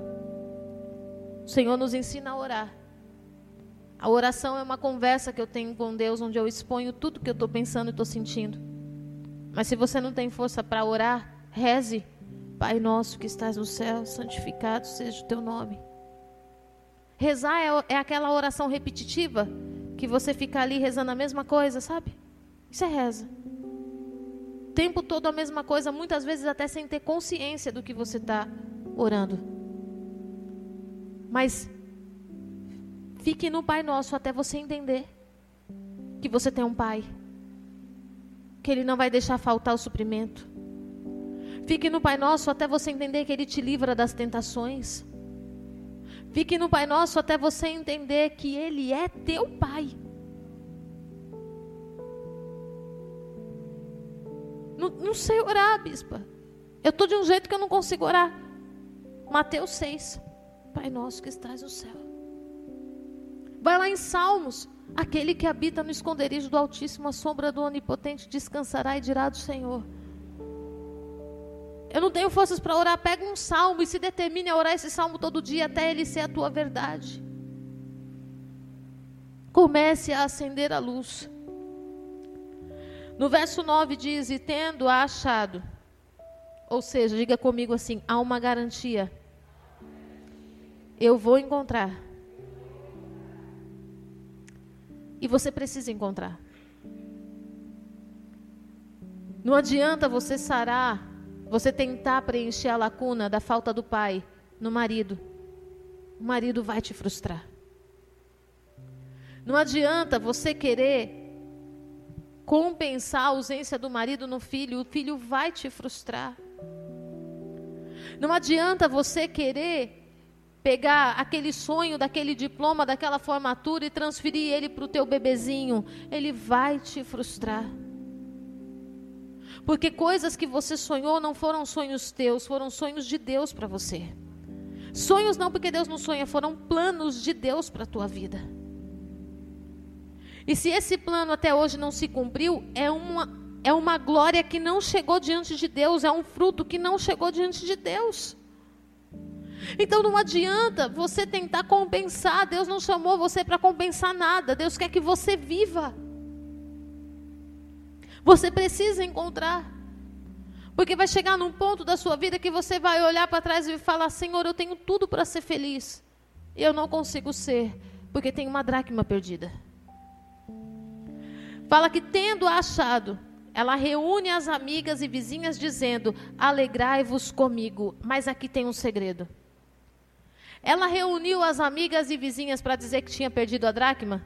O Senhor nos ensina a orar. A oração é uma conversa que eu tenho com Deus, onde eu exponho tudo que eu estou pensando e estou sentindo. Mas se você não tem força para orar, reze. Pai nosso que estás no céu, santificado seja o teu nome. Rezar é, é aquela oração repetitiva que você fica ali rezando a mesma coisa, sabe? Isso é reza. O tempo todo a mesma coisa, muitas vezes até sem ter consciência do que você está orando. Mas fique no Pai Nosso até você entender que você tem um Pai, que Ele não vai deixar faltar o suprimento. Fique no Pai Nosso até você entender que Ele te livra das tentações. Fique no Pai Nosso até você entender que Ele é teu Pai. Não, não sei orar, bispa. Eu estou de um jeito que eu não consigo orar. Mateus 6. Pai nosso que estás no céu. Vai lá em Salmos. Aquele que habita no esconderijo do Altíssimo, a sombra do Onipotente, descansará e dirá do Senhor. Eu não tenho forças para orar. Pega um salmo e se determine a orar esse salmo todo dia até ele ser a tua verdade. Comece a acender a luz. No verso 9 diz: E tendo achado, ou seja, diga comigo assim: há uma garantia. Eu vou encontrar. E você precisa encontrar. Não adianta você sarar você tentar preencher a lacuna da falta do pai no marido, o marido vai te frustrar. Não adianta você querer compensar a ausência do marido no filho, o filho vai te frustrar. Não adianta você querer pegar aquele sonho daquele diploma, daquela formatura e transferir ele para o teu bebezinho, ele vai te frustrar. Porque coisas que você sonhou não foram sonhos teus, foram sonhos de Deus para você. Sonhos não porque Deus não sonha, foram planos de Deus para a tua vida. E se esse plano até hoje não se cumpriu, é uma, é uma glória que não chegou diante de Deus, é um fruto que não chegou diante de Deus. Então não adianta você tentar compensar, Deus não chamou você para compensar nada, Deus quer que você viva. Você precisa encontrar. Porque vai chegar num ponto da sua vida que você vai olhar para trás e falar: Senhor, eu tenho tudo para ser feliz. E eu não consigo ser, porque tenho uma dracma perdida. Fala que tendo achado, ela reúne as amigas e vizinhas dizendo: Alegrai-vos comigo. Mas aqui tem um segredo. Ela reuniu as amigas e vizinhas para dizer que tinha perdido a dracma?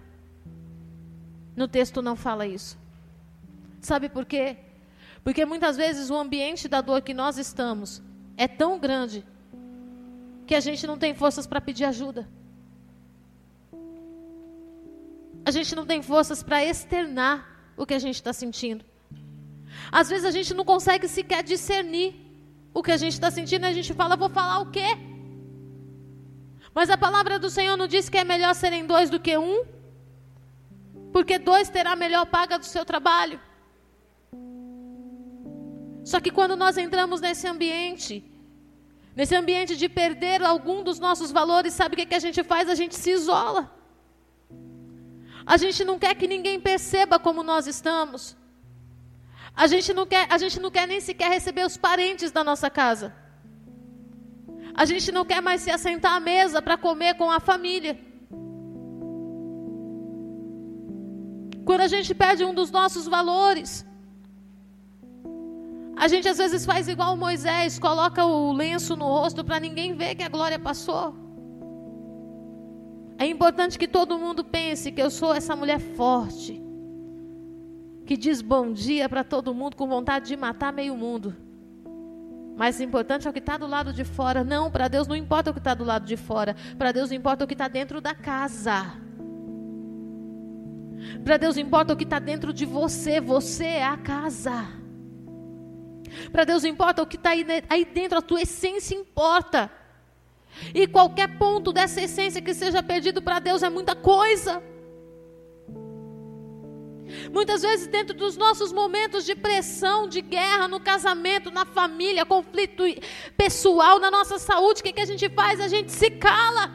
No texto não fala isso. Sabe por quê? Porque muitas vezes o ambiente da dor que nós estamos é tão grande que a gente não tem forças para pedir ajuda. A gente não tem forças para externar o que a gente está sentindo. Às vezes a gente não consegue sequer discernir o que a gente está sentindo e a gente fala, vou falar o quê? Mas a palavra do Senhor não diz que é melhor serem dois do que um? Porque dois terá melhor paga do seu trabalho. Só que quando nós entramos nesse ambiente, nesse ambiente de perder algum dos nossos valores, sabe o que, que a gente faz? A gente se isola. A gente não quer que ninguém perceba como nós estamos. A gente não quer, a gente não quer nem sequer receber os parentes da nossa casa. A gente não quer mais se assentar à mesa para comer com a família. Quando a gente perde um dos nossos valores, a gente às vezes faz igual Moisés, coloca o lenço no rosto para ninguém ver que a glória passou. É importante que todo mundo pense que eu sou essa mulher forte, que diz bom dia para todo mundo com vontade de matar meio mundo. Mais importante é o que está do lado de fora. Não, para Deus não importa o que está do lado de fora. Para Deus importa o que está dentro da casa. Para Deus importa o que está dentro de você. Você é a casa. Para Deus importa o que está aí, aí dentro. A tua essência importa. E qualquer ponto dessa essência que seja perdido para Deus é muita coisa. Muitas vezes, dentro dos nossos momentos de pressão, de guerra, no casamento, na família, conflito pessoal, na nossa saúde, o que, que a gente faz? A gente se cala.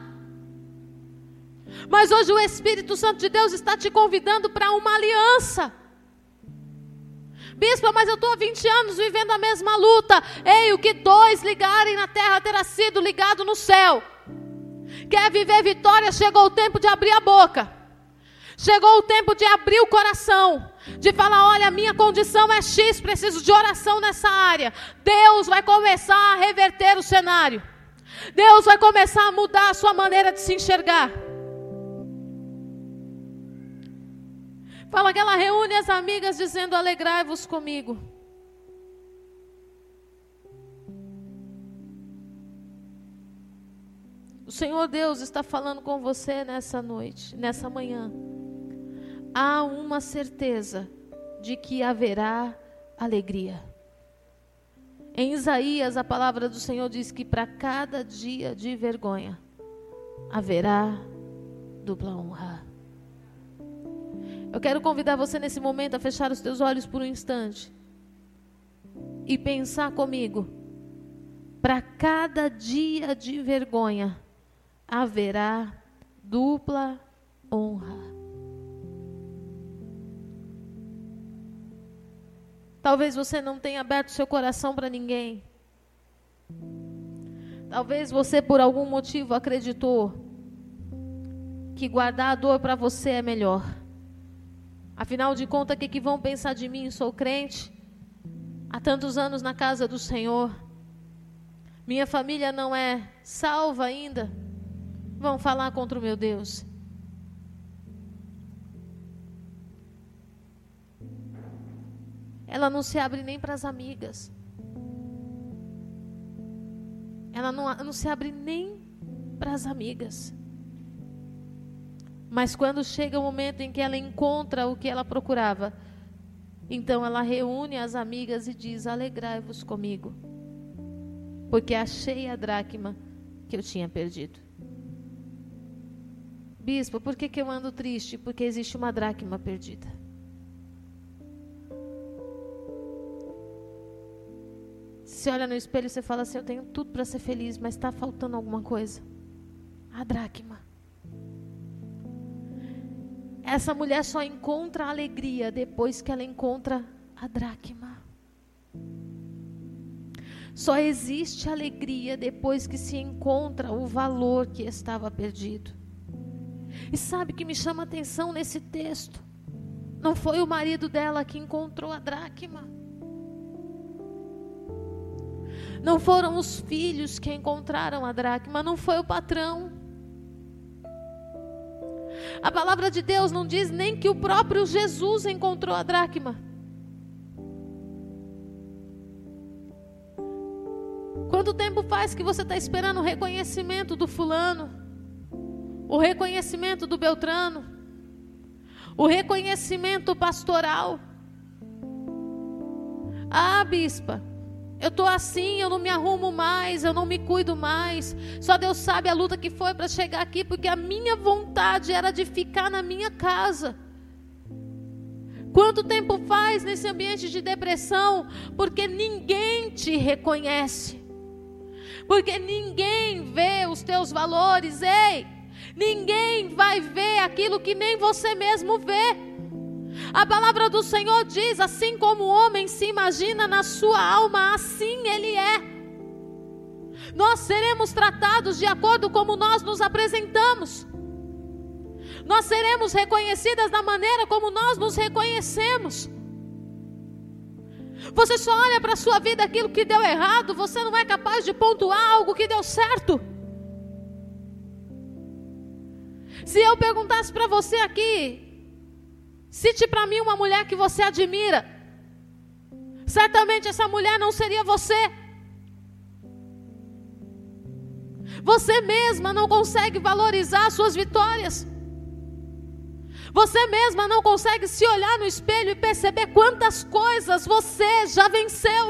Mas hoje o Espírito Santo de Deus está te convidando para uma aliança. Bispo, mas eu estou há 20 anos vivendo a mesma luta. Ei, o que dois ligarem na terra terá sido ligado no céu. Quer viver vitória? Chegou o tempo de abrir a boca. Chegou o tempo de abrir o coração. De falar: olha, minha condição é X, preciso de oração nessa área. Deus vai começar a reverter o cenário. Deus vai começar a mudar a sua maneira de se enxergar. Fala que ela reúne as amigas dizendo: Alegrai-vos comigo. O Senhor Deus está falando com você nessa noite, nessa manhã. Há uma certeza de que haverá alegria. Em Isaías, a palavra do Senhor diz que para cada dia de vergonha haverá dupla honra. Eu quero convidar você nesse momento a fechar os teus olhos por um instante e pensar comigo. Para cada dia de vergonha haverá dupla honra. Talvez você não tenha aberto seu coração para ninguém. Talvez você, por algum motivo, acreditou que guardar a dor para você é melhor. Afinal de contas, o que, que vão pensar de mim? Sou crente há tantos anos na casa do Senhor. Minha família não é salva ainda. Vão falar contra o meu Deus. Ela não se abre nem para as amigas. Ela não, não se abre nem para as amigas. Mas quando chega o momento em que ela encontra o que ela procurava, então ela reúne as amigas e diz: Alegrai-vos comigo, porque achei a dracma que eu tinha perdido. Bispo, por que, que eu ando triste? Porque existe uma dracma perdida. Você olha no espelho e você fala assim: Eu tenho tudo para ser feliz, mas está faltando alguma coisa. A dracma. Essa mulher só encontra alegria depois que ela encontra a dracma. Só existe alegria depois que se encontra o valor que estava perdido. E sabe que me chama a atenção nesse texto? Não foi o marido dela que encontrou a dracma. Não foram os filhos que encontraram a dracma, não foi o patrão. A palavra de Deus não diz nem que o próprio Jesus encontrou a dracma. Quanto tempo faz que você está esperando o reconhecimento do fulano? O reconhecimento do Beltrano? O reconhecimento pastoral? Ah, bispa, eu estou assim, eu não me arrumo mais, eu não me cuido mais. Só Deus sabe a luta que foi para chegar aqui, porque a minha vontade era de ficar na minha casa. Quanto tempo faz nesse ambiente de depressão? Porque ninguém te reconhece. Porque ninguém vê os teus valores. Ei, ninguém vai ver aquilo que nem você mesmo vê. A palavra do Senhor diz: assim como o homem se imagina na sua alma, assim ele é. Nós seremos tratados de acordo como nós nos apresentamos. Nós seremos reconhecidas da maneira como nós nos reconhecemos. Você só olha para a sua vida aquilo que deu errado, você não é capaz de pontuar algo que deu certo. Se eu perguntasse para você aqui, Cite para mim uma mulher que você admira. Certamente essa mulher não seria você. Você mesma não consegue valorizar suas vitórias. Você mesma não consegue se olhar no espelho e perceber quantas coisas você já venceu.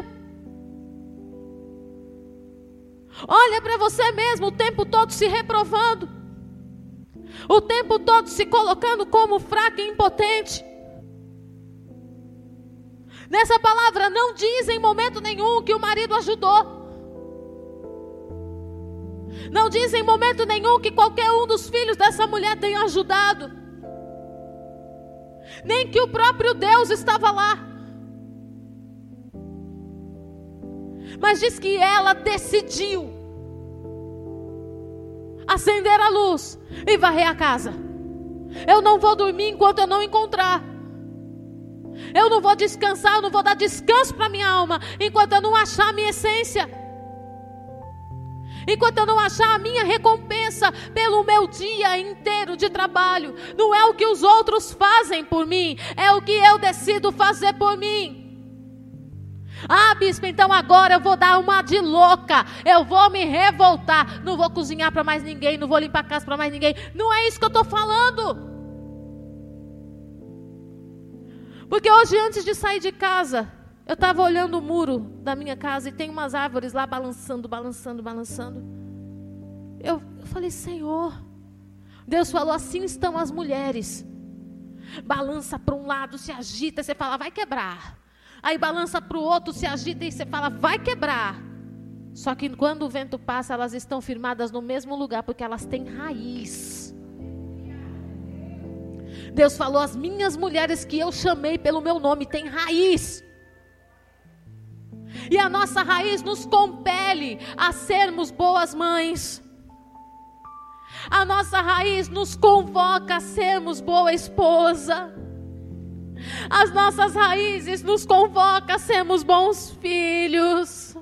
Olha para você mesmo o tempo todo se reprovando, o tempo todo se colocando como fraco e impotente. Nessa palavra não diz em momento nenhum que o marido ajudou. Não diz em momento nenhum que qualquer um dos filhos dessa mulher tenha ajudado. Nem que o próprio Deus estava lá. Mas diz que ela decidiu acender a luz e varrer a casa. Eu não vou dormir enquanto eu não encontrar. Eu não vou descansar, eu não vou dar descanso para minha alma enquanto eu não achar a minha essência. Enquanto eu não achar a minha recompensa pelo meu dia inteiro de trabalho, não é o que os outros fazem por mim, é o que eu decido fazer por mim. Ah, bispo, então agora eu vou dar uma de louca. Eu vou me revoltar. Não vou cozinhar para mais ninguém, não vou limpar a casa para mais ninguém. Não é isso que eu estou falando. Porque hoje, antes de sair de casa, eu estava olhando o muro da minha casa e tem umas árvores lá balançando, balançando, balançando. Eu, eu falei, Senhor, Deus falou: assim estão as mulheres. Balança para um lado, se agita, você fala, vai quebrar. Aí balança para o outro, se agita e você fala, vai quebrar. Só que quando o vento passa, elas estão firmadas no mesmo lugar, porque elas têm raiz. Deus falou: as minhas mulheres que eu chamei pelo meu nome têm raiz. E a nossa raiz nos compele a sermos boas mães. A nossa raiz nos convoca a sermos boa esposa. As nossas raízes nos convocam a sermos bons filhos.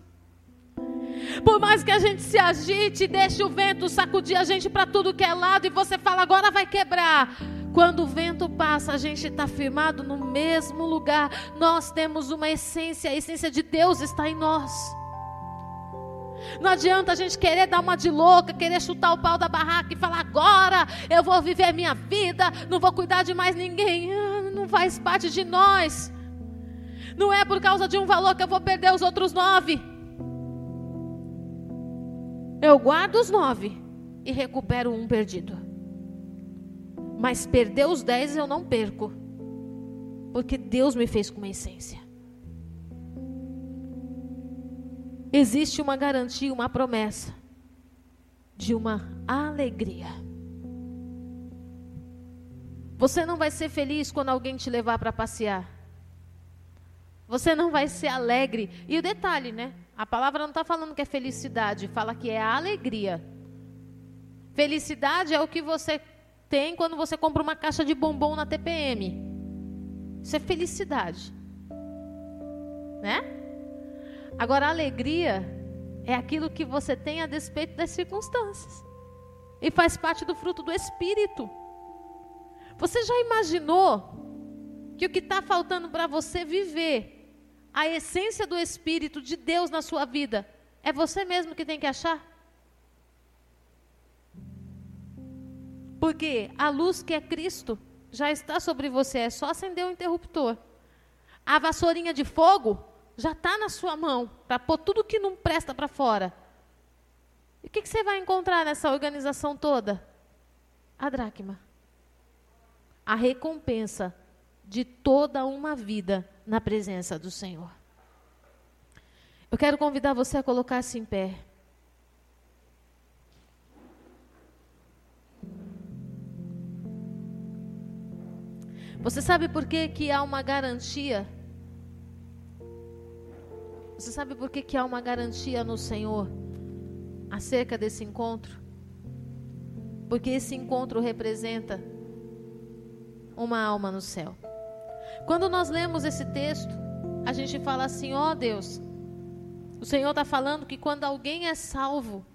Por mais que a gente se agite, deixe o vento sacudir a gente para tudo que é lado e você fala agora vai quebrar. Quando o vento passa, a gente está firmado no mesmo lugar. Nós temos uma essência, a essência de Deus está em nós. Não adianta a gente querer dar uma de louca, querer chutar o pau da barraca e falar agora eu vou viver minha vida, não vou cuidar de mais ninguém. Ah, não faz parte de nós. Não é por causa de um valor que eu vou perder os outros nove. Eu guardo os nove e recupero um perdido. Mas perder os dez eu não perco. Porque Deus me fez com uma essência. Existe uma garantia, uma promessa de uma alegria. Você não vai ser feliz quando alguém te levar para passear. Você não vai ser alegre. E o detalhe, né? A palavra não está falando que é felicidade, fala que é alegria. Felicidade é o que você tem quando você compra uma caixa de bombom na TPM. Isso é felicidade. Né? Agora, alegria é aquilo que você tem a despeito das circunstâncias. E faz parte do fruto do Espírito. Você já imaginou que o que está faltando para você viver a essência do Espírito de Deus na sua vida é você mesmo que tem que achar? Porque a luz que é Cristo já está sobre você, é só acender o interruptor. A vassourinha de fogo já está na sua mão para pôr tudo que não presta para fora. E o que, que você vai encontrar nessa organização toda? A dracma. A recompensa de toda uma vida na presença do Senhor. Eu quero convidar você a colocar-se em pé. Você sabe por que, que há uma garantia? Você sabe por que, que há uma garantia no Senhor acerca desse encontro? Porque esse encontro representa uma alma no céu. Quando nós lemos esse texto, a gente fala assim: ó oh Deus, o Senhor está falando que quando alguém é salvo,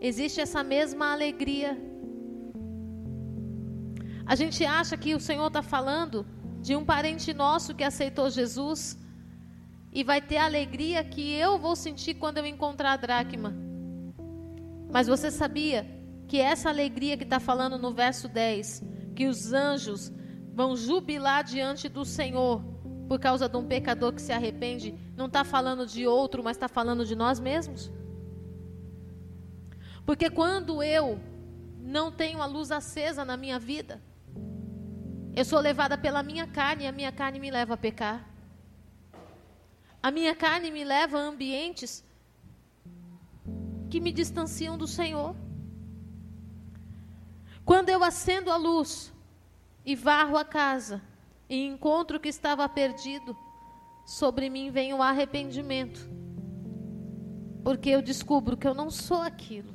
existe essa mesma alegria a gente acha que o Senhor está falando de um parente nosso que aceitou Jesus e vai ter a alegria que eu vou sentir quando eu encontrar a dracma. Mas você sabia que essa alegria que está falando no verso 10, que os anjos vão jubilar diante do Senhor por causa de um pecador que se arrepende, não está falando de outro, mas está falando de nós mesmos? Porque quando eu não tenho a luz acesa na minha vida, eu sou levada pela minha carne e a minha carne me leva a pecar. A minha carne me leva a ambientes que me distanciam do Senhor. Quando eu acendo a luz e varro a casa e encontro o que estava perdido, sobre mim vem o arrependimento. Porque eu descubro que eu não sou aquilo.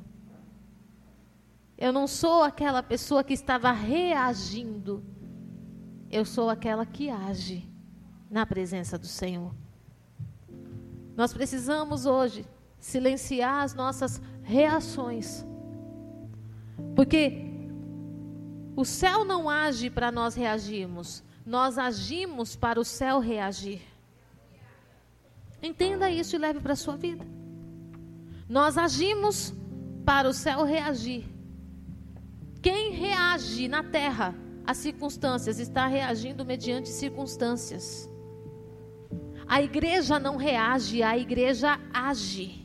Eu não sou aquela pessoa que estava reagindo. Eu sou aquela que age na presença do Senhor. Nós precisamos hoje silenciar as nossas reações. Porque o céu não age para nós reagirmos, nós agimos para o céu reagir. Entenda isso e leve para a sua vida. Nós agimos para o céu reagir. Quem reage na terra às circunstâncias está reagindo mediante circunstâncias. A igreja não reage, a igreja age.